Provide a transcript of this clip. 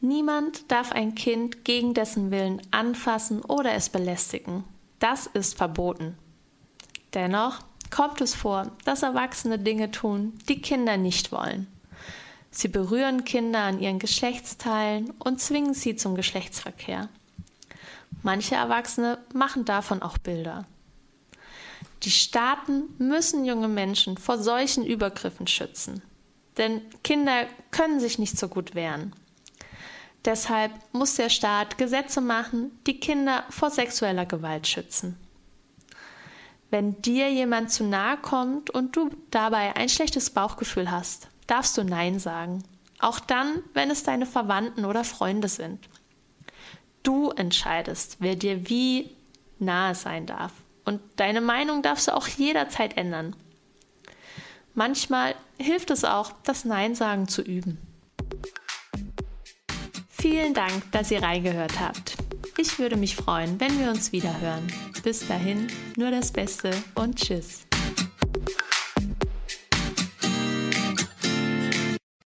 Niemand darf ein Kind gegen dessen Willen anfassen oder es belästigen. Das ist verboten. Dennoch kommt es vor, dass Erwachsene Dinge tun, die Kinder nicht wollen. Sie berühren Kinder an ihren Geschlechtsteilen und zwingen sie zum Geschlechtsverkehr. Manche Erwachsene machen davon auch Bilder. Die Staaten müssen junge Menschen vor solchen Übergriffen schützen. Denn Kinder können sich nicht so gut wehren. Deshalb muss der Staat Gesetze machen, die Kinder vor sexueller Gewalt schützen. Wenn dir jemand zu nahe kommt und du dabei ein schlechtes Bauchgefühl hast, darfst du Nein sagen. Auch dann, wenn es deine Verwandten oder Freunde sind. Du entscheidest, wer dir wie nahe sein darf. Und deine Meinung darfst du auch jederzeit ändern. Manchmal hilft es auch, das Nein sagen zu üben. Vielen Dank, dass ihr reingehört habt. Ich würde mich freuen, wenn wir uns wieder hören. Bis dahin, nur das Beste und Tschüss.